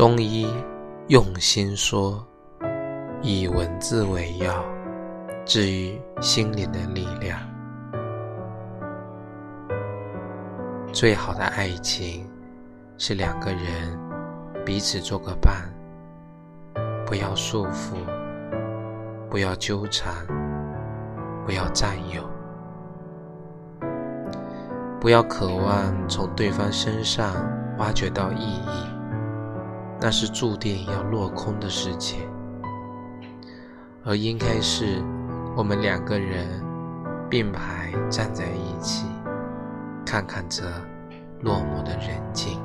中医用心说，以文字为药，治愈心灵的力量。最好的爱情是两个人彼此做个伴，不要束缚，不要纠缠，不要占有，不要渴望从对方身上挖掘到意义。那是注定要落空的事情，而应该是我们两个人并排站在一起，看看这落寞的人境。